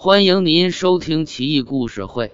欢迎您收听《奇异故事会·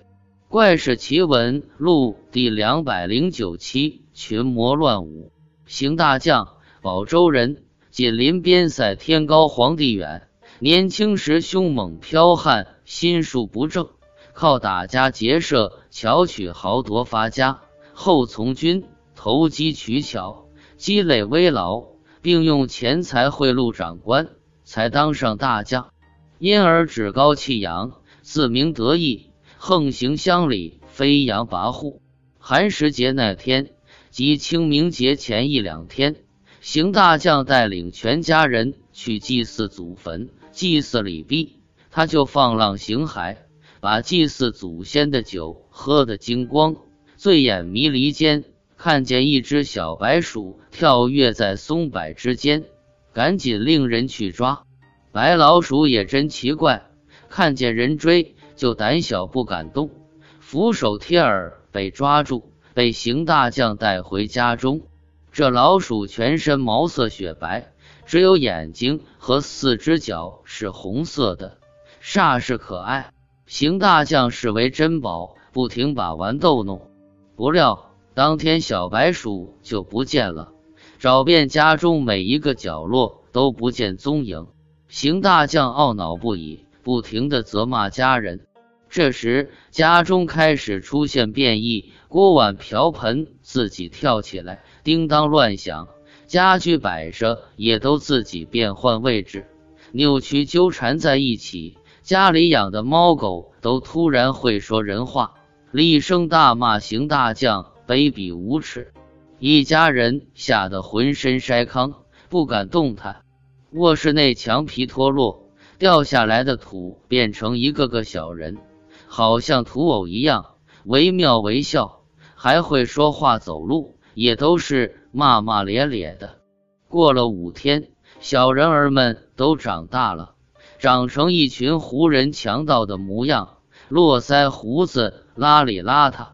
怪事奇闻录》第两百零九期。群魔乱舞，邢大将，宝州人，紧邻边塞，天高皇帝远。年轻时凶猛剽悍，心术不正，靠打家劫舍、巧取豪夺发家。后从军，投机取巧，积累微劳，并用钱财贿赂长官，才当上大将。因而趾高气扬，自鸣得意，横行乡里，飞扬跋扈。寒食节那天，即清明节前一两天，邢大将带领全家人去祭祀祖坟。祭祀礼毕，他就放浪形骸，把祭祀祖先的酒喝得精光。醉眼迷离间，看见一只小白鼠跳跃在松柏之间，赶紧令人去抓。白老鼠也真奇怪，看见人追就胆小不敢动，俯首贴耳被抓住，被邢大将带回家中。这老鼠全身毛色雪白，只有眼睛和四只脚是红色的，煞是可爱。邢大将视为珍宝，不停把玩逗弄。不料当天小白鼠就不见了，找遍家中每一个角落都不见踪影。邢大将懊恼不已，不停的责骂家人。这时，家中开始出现变异，锅碗瓢盆自己跳起来，叮当乱响；家具摆设也都自己变换位置，扭曲纠缠在一起。家里养的猫狗都突然会说人话，厉声大骂邢大将卑鄙无耻。一家人吓得浑身筛糠，不敢动弹。卧室内墙皮脱落，掉下来的土变成一个个小人，好像土偶一样，惟妙惟肖，还会说话走路，也都是骂骂咧咧的。过了五天，小人儿们都长大了，长成一群胡人强盗的模样，络腮胡子，邋里邋遢，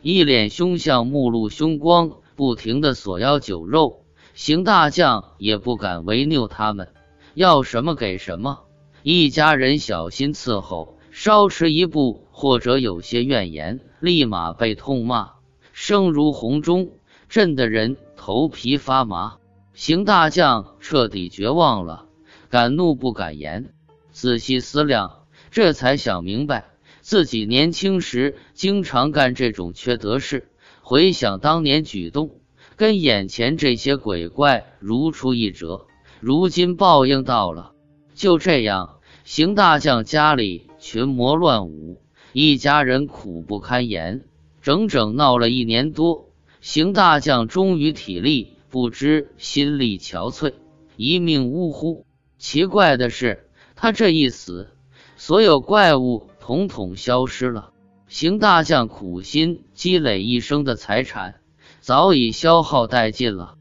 一脸凶相，目露凶光，不停的索要酒肉。邢大将也不敢违拗他们，要什么给什么。一家人小心伺候，稍迟一步或者有些怨言，立马被痛骂，声如洪钟，震得人头皮发麻。邢大将彻底绝望了，敢怒不敢言。仔细思量，这才想明白，自己年轻时经常干这种缺德事。回想当年举动。跟眼前这些鬼怪如出一辙，如今报应到了。就这样，邢大将家里群魔乱舞，一家人苦不堪言，整整闹了一年多。邢大将终于体力不支，心力憔悴，一命呜呼。奇怪的是，他这一死，所有怪物统统消失了。邢大将苦心积累一生的财产。早已消耗殆尽了。